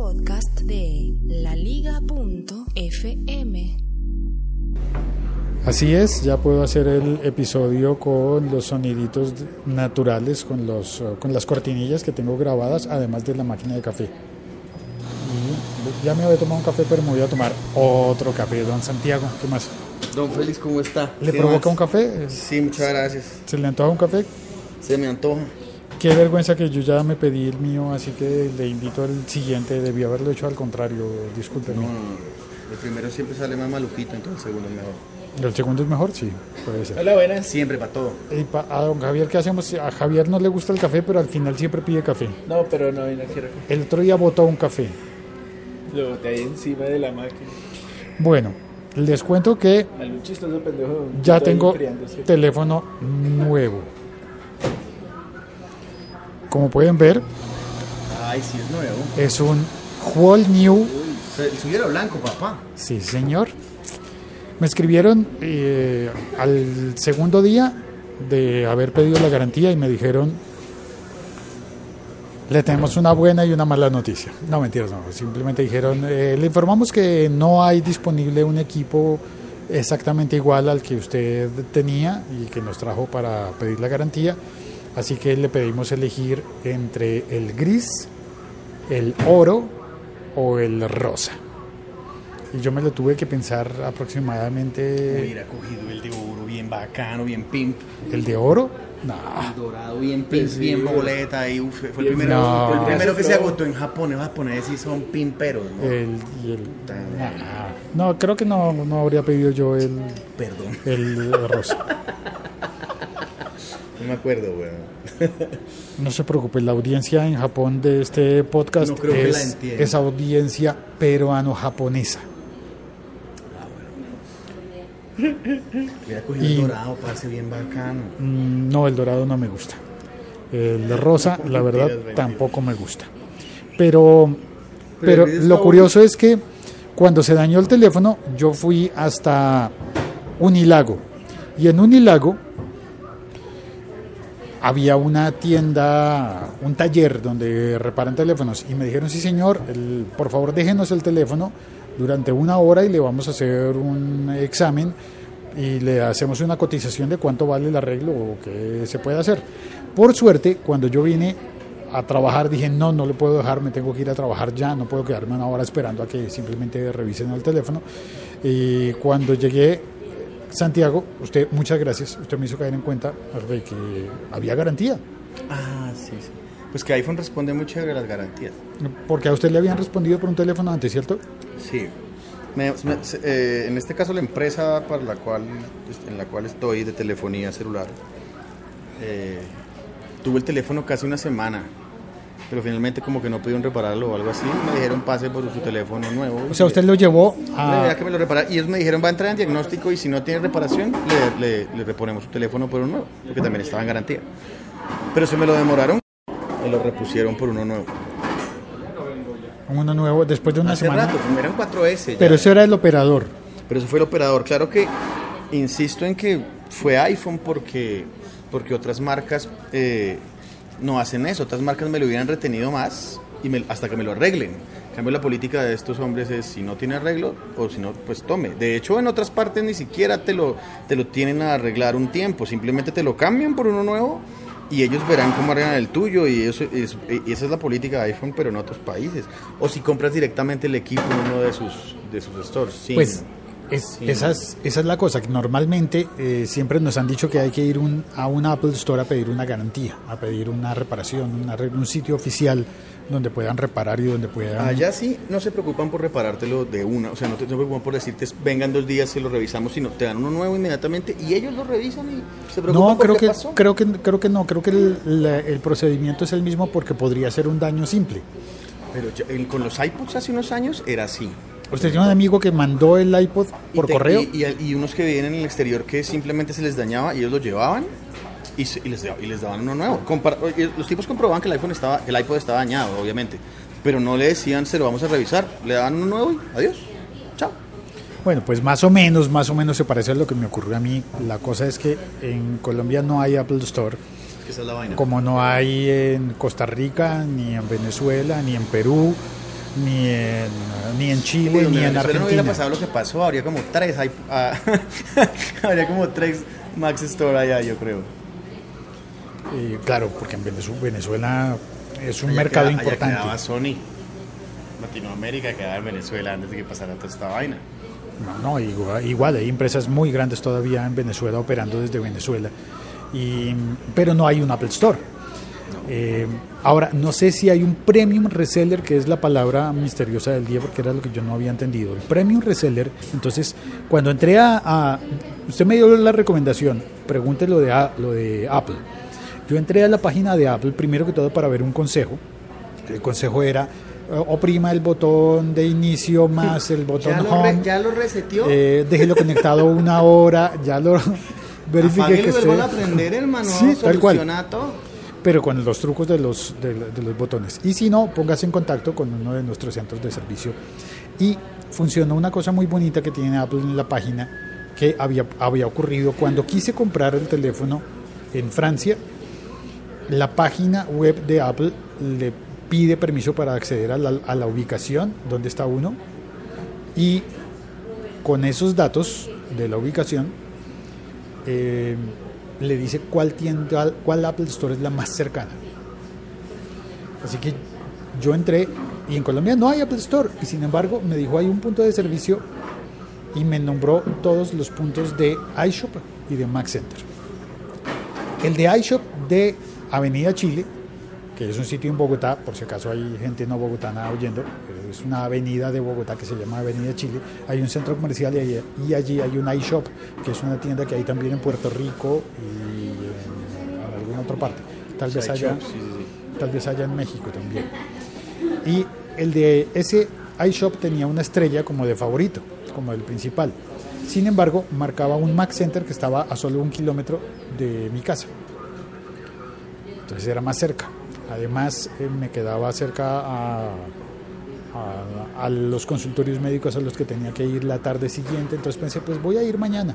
podcast de laliga.fm. Así es, ya puedo hacer el episodio con los soniditos naturales, con, los, con las cortinillas que tengo grabadas, además de la máquina de café. Y ya me había tomado un café, pero me voy a tomar otro café, don Santiago. ¿Qué más? Don Félix, ¿cómo está? ¿Le ¿Qué provoca más? un café? Sí, muchas gracias. ¿Se le antoja un café? Se me antoja. Qué vergüenza que yo ya me pedí el mío, así que le invito al siguiente. Debí haberlo hecho al contrario, discúlpeme. No, no, no. El primero siempre sale más maluquito, entonces el segundo es mejor. ¿El segundo es mejor? Sí, puede ser. Hola, buenas. Siempre para todo. Y pa- a don Javier, ¿qué hacemos? A Javier no le gusta el café, pero al final siempre pide café. No, pero no, no quiero. El otro día botó un café. Lo boté ahí encima de la máquina. Bueno, les cuento que pendejo. ya tengo teléfono nuevo. Como pueden ver, Ay, sí, es nuevo. es un Whole New. El suyo era blanco, papá. Sí, señor. Me escribieron eh, al segundo día de haber pedido la garantía y me dijeron, le tenemos una buena y una mala noticia. No, mentiras, no. Simplemente dijeron, eh, le informamos que no hay disponible un equipo exactamente igual al que usted tenía y que nos trajo para pedir la garantía. Así que le pedimos elegir entre el gris, el oro o el rosa. Y yo me lo tuve que pensar aproximadamente. Hubiera cogido el de oro bien bacano, bien pimp. ¿El de oro? No. El dorado bien pimp, sí, bien boleta. Ahí, uf, fue el Y el- primero, No. fue el primero que se agotó en Japón. Los japoneses sí son pimperos, ¿no? El, y el. No, creo que no, no habría pedido yo el, Perdón, el rosa. no me acuerdo, weón. No se preocupe, la audiencia en Japón de este podcast No creo que la es, audiencia peruano-japonesa. Hubiera cogido Y- el dorado, parece bien bacano. Mm, No, el dorado no me gusta. El rosa, la verdad, tampoco me gusta. Pero, pero lo curioso es que cuando se dañó el teléfono, yo fui hasta Unilago. Y en Unilago había una tienda, un taller donde reparan teléfonos. Y me dijeron, sí señor, por favor déjenos el teléfono durante una hora y le vamos a hacer un examen y le hacemos una cotización de cuánto vale el arreglo o qué se puede hacer. Por suerte, cuando yo vine a trabajar, dije, no, no le puedo dejar, me tengo que ir a trabajar ya, no puedo quedarme una hora esperando a que simplemente revisen el teléfono. Y cuando llegué, Santiago, usted, muchas gracias, usted me hizo caer en cuenta de que había garantía, Ah, sí, sí. Pues que iPhone responde chévere a las garantías. porque a usted le habían respondido por un teléfono antes, ¿cierto? Sí. Me- me- se- eh, en este caso la empresa para la cual en la cual estoy de telefonía celular eh, tuve el teléfono casi una semana pero finalmente como que no pudieron repararlo o algo así me dijeron pase por su teléfono nuevo O sea, usted lo llevó La a... que me lo y ellos me dijeron va a entrar en diagnóstico y si no tiene reparación le, le- le reponemos su teléfono por uno nuevo porque también estaba en garantía pero se me lo demoraron y lo repusieron por uno nuevo uno nuevo después de una hace semana. rato eran 4S ya. Pero eso era el operador. Pero eso fue el operador. Claro que insisto en que fue iPhone porque, porque otras marcas eh, no hacen eso. Otras marcas me lo hubieran retenido más y me- hasta que me lo arreglen. En cambio, la política de estos hombres es si no tiene arreglo o si no, pues tome. De hecho, en otras partes ni siquiera te lo, te lo tienen a arreglar un tiempo. Simplemente te lo cambian por uno nuevo y ellos verán cómo arreglan el tuyo y, eso es, y esa es la política de iPhone, pero en otros países. O si compras directamente el equipo en uno de sus, de sus stores. Pues es, Sí. esa, es, esa es la cosa, que normalmente eh, siempre nos han dicho que hay que ir un, a un Apple Store a pedir una garantía, a pedir una reparación, un, arreglo, un sitio oficial donde puedan reparar y donde puedan... Allá sí no se preocupan por reparártelo de una, o sea, no te no se preocupan por decirte vengan dos días, se lo revisamos, sino te dan uno nuevo inmediatamente y ellos lo revisan y se preocupan No, por creo qué que, pasó. creo que creo que no, creo que el, la- el procedimiento es el mismo porque podría ser un daño simple. Pero el- con los iPods hace unos años era así. Usted tiene un amigo que mandó el iPod Y por te- correo. Y, y- y unos que vienen en el exterior que simplemente se les dañaba y ellos lo llevaban y, se- y les, y les daban uno nuevo. Compar- y los tipos comprobaban que el iPhone estaba, el iPod estaba dañado, obviamente. Pero no le decían, se lo vamos a revisar. Le daban uno nuevo y adiós. Chao. Bueno, pues más o menos, más o menos se parece a lo que me ocurrió a mí. La cosa es que en Colombia no hay Apple Store, Es que esa es la vaina. como no hay en Costa Rica, ni en Venezuela, ni en Perú, ni en, ni en Chile, Bueno, ni en Venezuela no hubiera Argentina. pasado lo que pasó, habría como tres, hay- ah, habría como tres Max Store allá, yo creo. Eh, claro, porque en Venezu- Venezuela es un Allá mercado queda- allá importante. quedaba Sony. Latinoamérica quedaba en Venezuela antes de que pasara toda esta vaina. No, no, igual, igual, hay empresas muy grandes todavía en Venezuela operando desde Venezuela, y, pero no hay un Apple Store. Eh, ahora, no sé si hay un Premium Reseller, que es la palabra misteriosa del día, porque era lo que yo no había entendido. El Premium Reseller, entonces, cuando entré a... a- usted me dio la recomendación, pregunte lo de, a- lo de Apple. Yo entré a la página de Apple, primero que todo, para ver un consejo. El consejo era, eh, oprima el botón de inicio más el botón ¿Ya lo, re- ya lo reseteó? Eh, déjelo conectado una hora, ya lo verifique que esté, aprender, hermano. Sí, tal cual. Todo. Pero con los trucos de los, de, de los botones. Y si no, póngase en contacto con uno de nuestros centros de servicio. Y funcionó una cosa muy bonita que tiene Apple en la página que había, había ocurrido cuando quise comprar el teléfono en Francia. La página web de Apple le pide permiso para acceder a la, a la ubicación donde está uno y con esos datos de la ubicación eh, le dice cuál tienda, cuál Apple Store es la más cercana. Así que yo entré y en Colombia no hay Apple Store y sin embargo me dijo hay un punto de servicio y me nombró todos los puntos de iShop y de Mac Center. El de iShop de Avenida Chile, que es un sitio en Bogotá, por si acaso hay gente no bogotana oyendo, es una avenida de Bogotá que se llama Avenida Chile, hay un centro comercial y, ahí- y allí hay un iShop, que es una tienda que hay también en Puerto Rico y en, en alguna otra parte, tal vez haya, tal vez haya en México también. Y el de ese iShop tenía una estrella como de favorito, como el principal. Sin embargo, marcaba un Mac Center que estaba a solo un kilómetro de mi casa. Entonces era más cerca. Además, eh, me quedaba cerca a, a- a los consultorios médicos a los que tenía que ir la tarde siguiente. Entonces pensé, pues voy a ir mañana.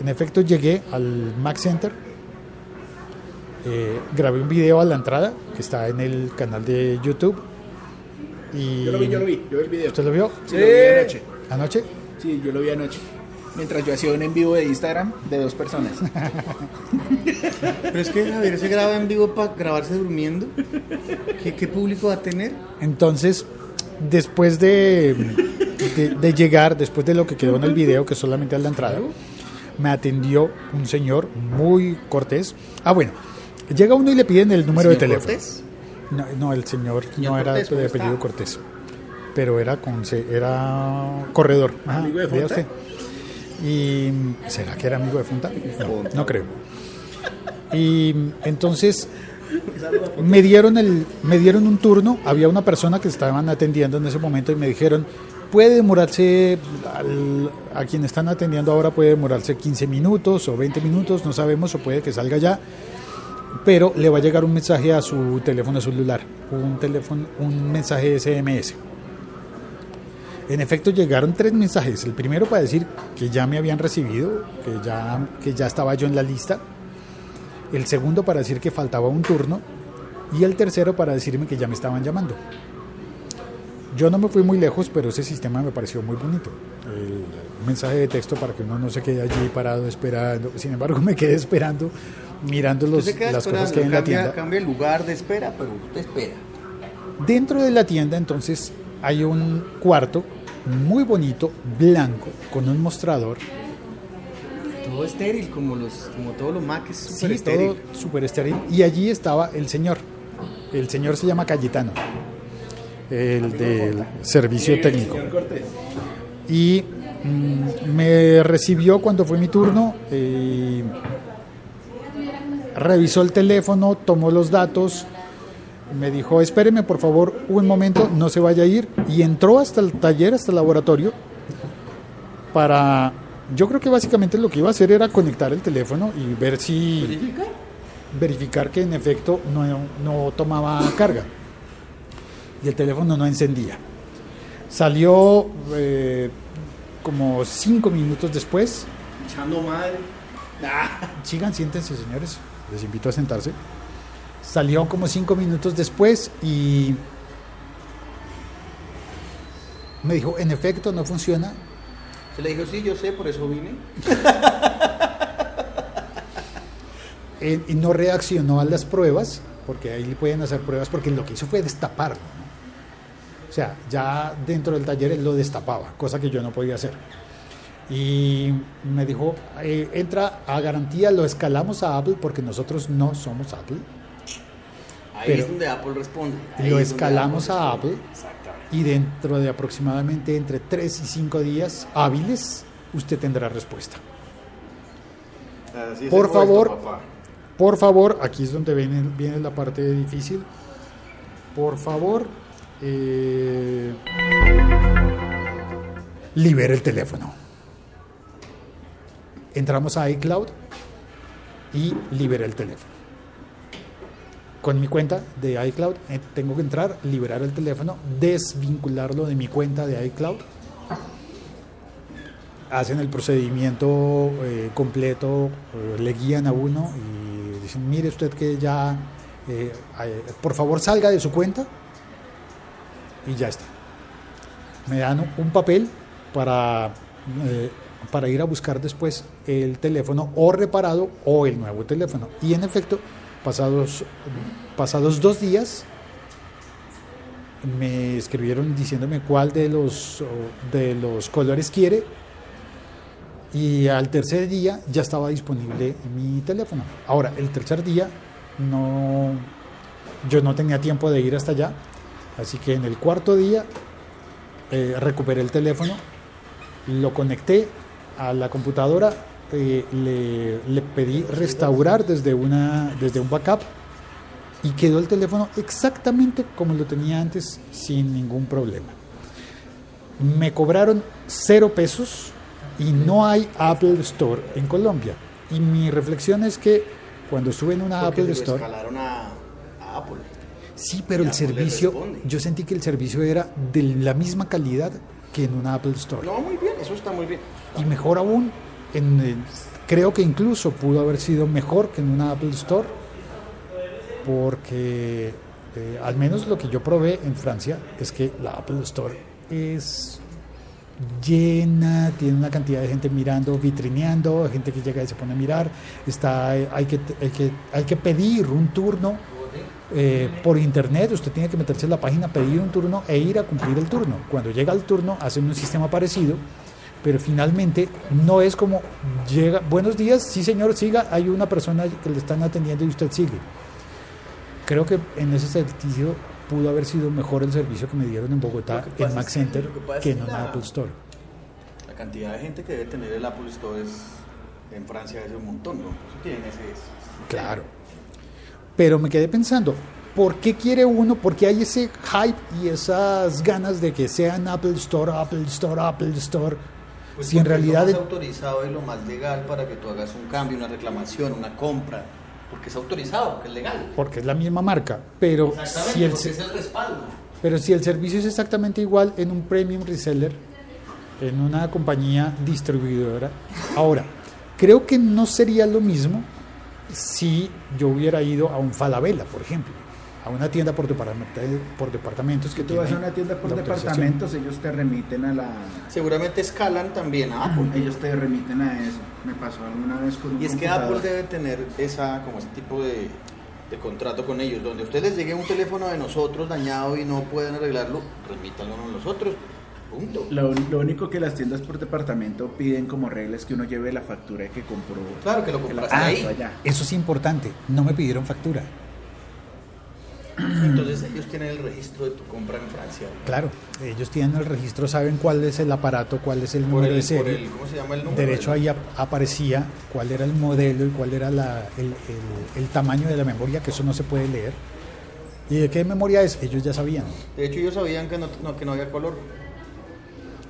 En efecto, llegué al Mac Center. eh, grabé un video a la entrada que está en el canal de YouTube. Y Yo lo vi, yo lo vi, yo vi el video. ¿Usted lo vio? Sí, lo vi anoche. ¿Anoche? Sí, yo lo vi anoche. Mientras yo hacía un en vivo de Instagram de dos personas. Pero es que Javier se graba en vivo para grabarse durmiendo. ¿Qué, qué público va a tener? Entonces, después de, de, de llegar, después de lo que quedó en el video, que es solamente a la entrada, me atendió un señor muy cortés. Ah, bueno, llega uno y le piden el número de ¿Señor teléfono. Cortés? No, no, el señor, Señor no era Cortés, ¿cómo de apellido está? Cortés, pero era con era corredor. Ajá, ¿Amigo de. Y será que era amigo de Fonta? No, no creo. Y entonces me dieron el me dieron un turno, había una persona que estaban atendiendo en ese momento y me dijeron, puede demorarse al- a quien están atendiendo ahora puede demorarse 15 minutos o 20 minutos, no sabemos o puede que salga ya pero le va a llegar un mensaje a su teléfono celular, un teléfono, un mensaje SMS. En efecto llegaron tres mensajes. El primero para decir que ya me habían recibido, que ya, que ya estaba yo en la lista. El segundo para decir que faltaba un turno. Y el tercero para decirme que ya me estaban llamando. Yo no me fui muy lejos, pero ese sistema me pareció muy bonito. El mensaje de texto para que uno no se quede allí parado esperando. Sin embargo, me quedé esperando, mirando los, las cosas que hay en la tienda. cambia el lugar de espera, pero usted espera. Dentro de la tienda entonces hay un cuarto muy bonito, blanco, con un mostrador. Todo estéril, como los, como todos los Mac es Sí, estéril. todo súper estéril. Y allí estaba el señor. El señor se llama Cayetano, el del servicio técnico. Y mm, me recibió cuando fue mi turno. eh, revisó el teléfono, tomó los datos, me dijo, espéreme por favor un momento, no se vaya a ir, y entró hasta el taller, hasta el laboratorio, para, yo creo que básicamente lo que iba a hacer era conectar el teléfono y ver si, verificar que en efecto no, no tomaba carga, y el teléfono no encendía. Salió eh, como cinco minutos después, Echando. Ah, Sigan, siéntense, señores. Les invito a sentarse. Salió como cinco minutos después y Me dijo, en efecto, no funciona. Se le dijo, sí, yo sé, por eso vine. Eh, y no reaccionó a las pruebas, porque ahí le pueden hacer pruebas, porque lo que hizo fue destaparlo. ¿no? O sea, ya dentro del taller él lo destapaba, cosa que yo no podía hacer. Y me dijo, eh, entra a garantía, lo escalamos a Apple, porque nosotros no somos Apple. Ahí Pero- es donde Apple responde. Ahí Lo es escalamos a Apple Exactamente. y dentro de aproximadamente entre 3 y 5 días hábiles, usted tendrá respuesta. Así Por favor. Por favor, aquí es donde viene, viene la parte difícil. Por favor, eh, libere el teléfono. Entramos a iCloud y liberé el teléfono. Con mi cuenta de iCloud eh, tengo que entrar, liberar el teléfono, desvincularlo de mi cuenta de iCloud. Hacen el procedimiento eh, completo, eh, le guían a uno y dicen, mire usted que ya, por favor salga de su cuenta y ya está. Me dan un- papel para, para ir a buscar después el teléfono o reparado o el nuevo teléfono. Y en efecto, pasados, pasados dos días, me escribieron diciéndome cuál de los, de los colores quiere y al tercer día ya estaba disponible mi teléfono. Ahora, el tercer día no, yo no tenía tiempo de ir hasta allá, así que en el cuarto día eh, recuperé el teléfono, lo conecté a la computadora, eh, le, le pedí restaurar desde, una, desde un backup y quedó el teléfono exactamente como lo tenía antes sin ningún problema. Me cobraron cero pesos y no hay Apple Store en Colombia. Y mi reflexión es que cuando estuve en una Porque Apple Store, escalaron a, a Apple. sí, pero el Apple le servicio, yo sentí que el servicio era de la misma calidad que en una Apple Store. No, muy bien, eso está muy bien. Y mejor aún, en creo que incluso pudo haber sido mejor que en una Apple Store, porque eh, al menos lo que yo probé en Francia es que la Apple Store es llena, tiene una cantidad de gente mirando, vitrineando, gente que llega y se pone a mirar, está, hay, que, hay, que, hay que pedir un turno eh, por internet, usted tiene que meterse en la página, pedir un turno e ir a cumplir el turno. Cuando llega el turno, hacen un sistema parecido, pero finalmente no es como llega, buenos días, sí señor, siga, hay una persona que le están atendiendo y usted sigue. Creo que en ese sentido pudo haber sido mejor el servicio que me dieron en Bogotá, en Mac Center, que que en Apple Store. La cantidad de gente que debe tener el Apple Store es, en Francia es un montón, ¿no? Tienen ese... Claro. Pero me quedé pensando, ¿por qué quiere uno? ¿Por qué hay ese hype y esas ganas de que sean Apple Store, Apple Store, Apple Store? Pues si en es realidad... lo más autorizado y lo más legal para que tú hagas un cambio, una reclamación, una compra, porque es autorizado, porque es legal. Porque es la misma marca, pero si, el, es el respaldo. pero si el servicio es exactamente igual en un premium reseller, en una compañía distribuidora, ahora, creo que no sería lo mismo si yo hubiera ido a un Falabella, por ejemplo, a una tienda por, departamento- por departamentos que tú vas a una tienda por departamentos, ellos te remiten a la... Seguramente escalan también a Apple. Ellos te remiten a eso. Me pasó alguna vez con un Y es que. Apple debe tener esa, como ese tipo de, de contrato con ellos, donde a ustedes llegue un teléfono de nosotros dañado y no pueden arreglarlo, remítanlo a nosotros. Punto. Lo, lo único que las tiendas por departamento piden como regla es que uno lleve la factura de que compró. Claro que lo que la compraste Ah, ahí. compró allá. Eso es importante, no me pidieron factura. Entonces ellos tienen el registro de tu compra en Francia. Claro, ellos tienen el registro, saben cuál es el aparato, cuál es el Por número el, de serie. el- ¿Cómo se llama el número? Derecho ahí ap- aparecía cuál era el modelo y cuál era la- el, el- tamaño de la memoria, que eso no se puede leer. ¿Y de qué memoria es? Ellos ya sabían. De hecho ellos sabían que no, no- que no había color.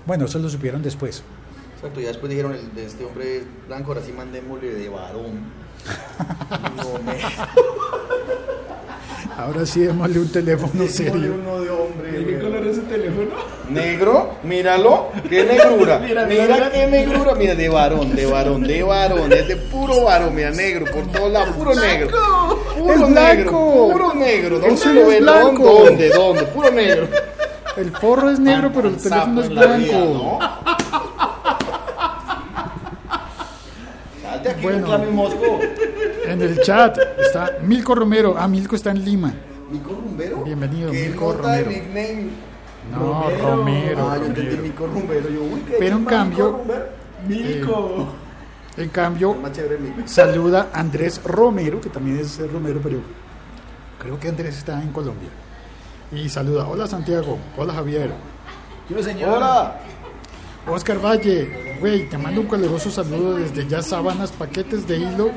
Bueno, eso lo supieron después. Exacto, ya después dijeron, el de este hombre blanco, ahora sí mandémosle de varón. No me... Ahora sí, démosle un teléfono serio. uno de hombre. ¿De qué color es su teléfono? Negro, míralo, qué negrura. Mira, mira, mira, qué negrura. Mira, de varón, de varón, de varón. Es de puro varón, mira, negro, por todos lados, puro negro. Puro Es negro, blanco. puro negro. ¿Dónde suyo lo ven? blanco. ¿Dónde? ¿Dónde? Puro negro. El forro es negro, pero el teléfono es vida, blanco. ¿no? Salte aquí, Bueno. reclame Mosco. En el chat está Milko Romero. Ah, Milko está en Lima. ¿Mico Rumbero? Bienvenido, ¿Qué Mico nota de Romero. No, Romero. Ah, yo entendí Romero. Mico Rumbero. Yo, uy, ¿qué Pero en cambio- Rumbero? Milico. En cambio, chévere saluda Andrés Romero, que también es Romero, pero creo que Andrés está en Colombia. Y saluda, hola Santiago, hola Javier, Yo, señor. Hola. Oscar Valle, güey, te mando un caluroso saludo desde ya Sábanas, paquetes de hilo,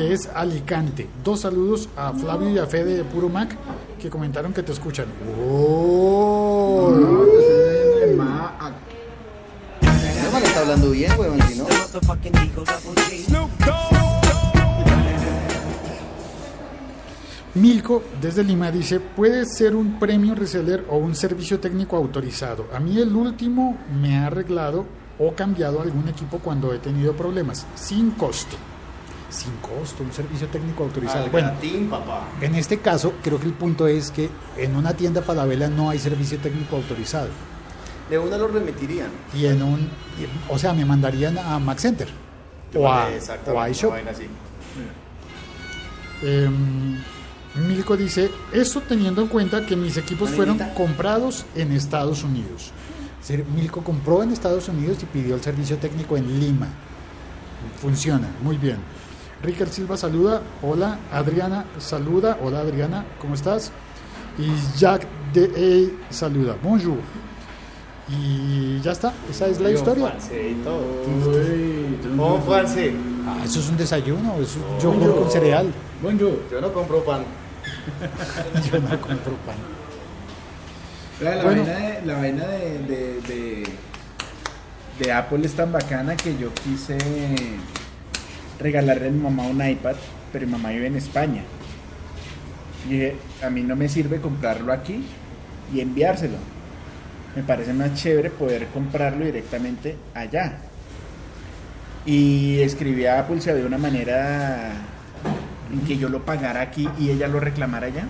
que es Alicante. Dos saludos a Flavio y a Fede de Puro Mac, que comentaron que te escuchan. ¡Oh! Está hablando bien, weón, si no. Milko desde Lima dice, puede ser un premio reseller o un servicio técnico autorizado. A mí el último me ha arreglado o cambiado algún equipo cuando he tenido problemas, sin costo. Sin costo, un servicio técnico autorizado. Al Bueno, gratín, papá. en este caso creo que el punto es que en una tienda Falabella no hay servicio técnico autorizado. De una lo remitirían. Y en un, y- o sea, me mandarían a Max Center o a, Exactamente, o a iShop. Em, Milko dice, eso teniendo en cuenta que mis equipos fueron comprados en Estados Unidos. Es decir, Milko compró en Estados Unidos y pidió el servicio técnico en Lima. Funciona, muy bien. Ricker Silva saluda, hola. Adriana saluda, hola Adriana, ¿cómo estás? Y Jack de saluda, bonjour. Y ya está, esa es la historia. ¿Cómo Juanse? Ah, eso es un desayuno, es yogur con cereal. Bonjour. Yo no compro pan. Yo no compro pan. La, la Bueno. vaina, de, la vaina de, de, de, de Apple es tan bacana que yo quise regalarle a mi mamá un iPad, pero mi mamá vive en España. Y dije, a mí no me sirve comprarlo aquí y enviárselo. Me parece más chévere poder comprarlo directamente allá. Y escribí a Apple había una manera en que yo lo pagara aquí y ella lo reclamara allá.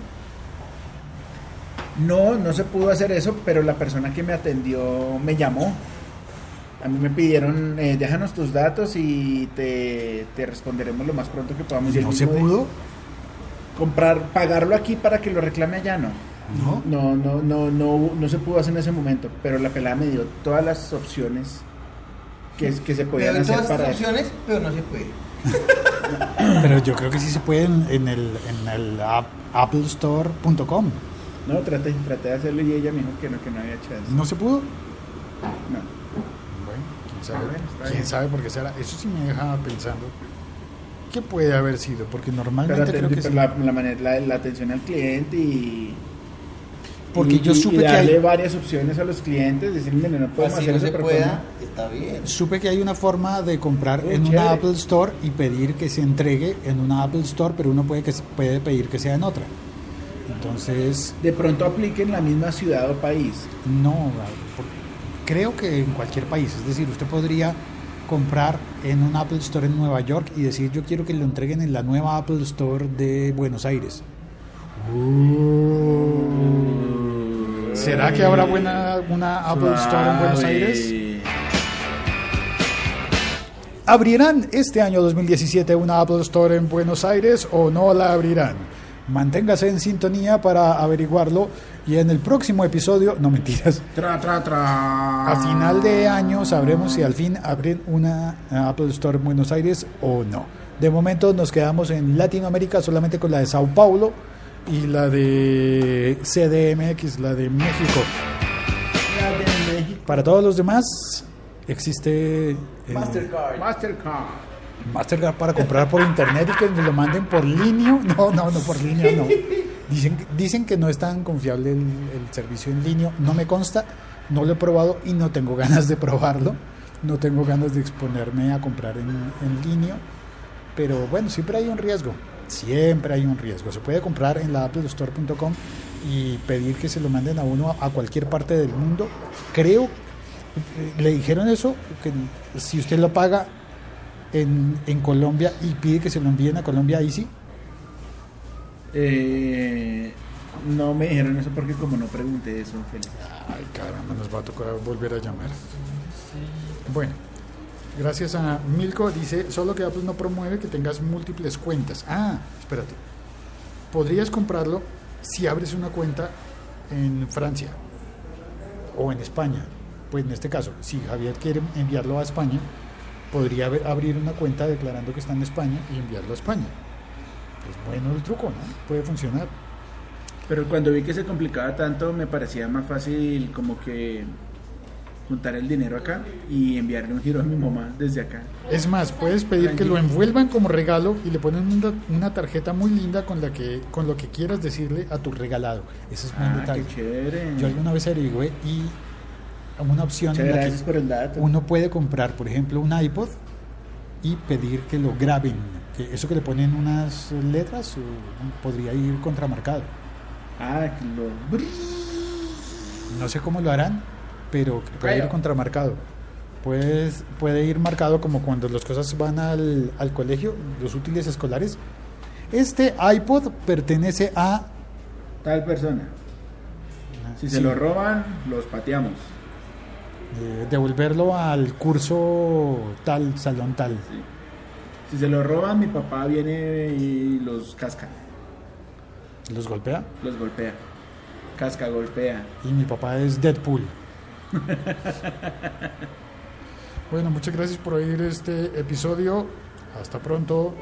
No, no se pudo hacer eso, pero la persona que me atendió me llamó. A mí me pidieron, eh, déjanos tus datos y te, te responderemos lo más pronto que podamos. ¿No se pudo? Comprar, pagarlo aquí para que lo reclame allá, no. ¿No? No, no, no, no, no se pudo hacer en ese momento, pero la pelada me dio todas las opciones que, que se podían Pero hacer todas para estas opciones, pero no se puede. Pero yo creo que sí se puede en, en el, en el app- applestore.com. No, traté, traté de hacerlo y ella me dijo que no, que no había chance. ¿No se pudo? No. Quién sabe. Ah, bueno, está ¿Quién bien. sabe por qué será? Eso sí me deja pensando. ¿Qué puede haber sido? Porque Pero, normalmente creo atendí- que sí. pero la, la manera, la, la atención al cliente y. Porque y- yo supe y que darle hay- varias opciones a los clientes, decirle, "Mire, no podemos Así hacer no eso, se pero pueda, está bien. Supe que hay una forma de comprar en chévere. una Apple Store y pedir que se entregue en una Apple Store, pero uno puede, que, puede pedir que sea en otra. Entonces, De pronto aplique en la misma ciudad o país. no, creo que en cualquier país. Es decir, usted podría comprar en un Apple Store en Nueva York y decir yo quiero que lo entreguen en la nueva Apple Store de Buenos Aires. ¿Será que habrá buena una Apple Store en Buenos Aires? ¿Abrirán este año 2017 una Apple Store en Buenos Aires o no la abrirán? Manténgase en sintonía para averiguarlo y en el próximo episodio, no mentiras, Tra, tra, tra. a final de año sabremos si al fin abren una Apple Store en Buenos Aires o no. De momento nos quedamos en Latinoamérica solamente con la de Sao Paulo y la de CDMX, la de México. Para todos los demás existe... Mastercard. Mastercard. Mastercard para comprar por internet y que nos lo manden por línea. No, no, no, por línea no. Dicen, dicen que no es tan confiable el, servicio en línea. No me consta, no lo he probado y no tengo ganas de probarlo. No tengo ganas de exponerme a comprar en, en línea. Pero bueno, siempre hay un riesgo. Siempre hay un riesgo. Se puede comprar en la applestore.com y pedir que se lo manden a uno a cualquier parte del mundo. Creo, eh, le dijeron eso, que si usted lo paga en, en Colombia y pide que se lo envíen a Colombia, ahí sí. Eh, No me dijeron eso porque como no pregunté eso, Félix. Ay, caramba, nos va a tocar volver a llamar. Bueno, gracias a Milko. Dice, solo que Apple no promueve que tengas múltiples cuentas. Ah, espérate. Podrías comprarlo si abres una cuenta en Francia o en España. Pues en este caso, si Javier quiere enviarlo a España, podría ab- abrir una cuenta declarando que está en España y enviarlo a España. Es bueno el truco, ¿no? Puede funcionar. Pero cuando vi que se complicaba tanto, me parecía más fácil como que juntar el dinero acá y enviarle un giro a mi mamá desde acá. Es más, puedes pedir que lo envuelvan como regalo y le ponen una, una tarjeta muy linda con la que con lo que quieras decirle a tu regalado. Ese es un Ah, detalle. qué chévere. Yo alguna vez averigüé y una opción Muchas en la gracias que por el dato. uno puede comprar, por ejemplo, un iPod y pedir que lo graben. Que eso que le ponen unas letras o- podría ir contramarcado. Ah, que lo... No sé cómo lo harán, pero puede ir contramarcado. Pues, puede ir marcado como cuando las cosas van al, al colegio, los útiles escolares. Este iPod pertenece a... Tal persona. Si se lo roban, los pateamos. Eh, devolverlo al curso tal, salón tal. Sí. Si se lo roban, mi papá viene y los casca, Los golpea. los golpea. Casca, golpea. Y mi papá es Deadpool. bueno, muchas gracias por oír este episodio. Hasta pronto.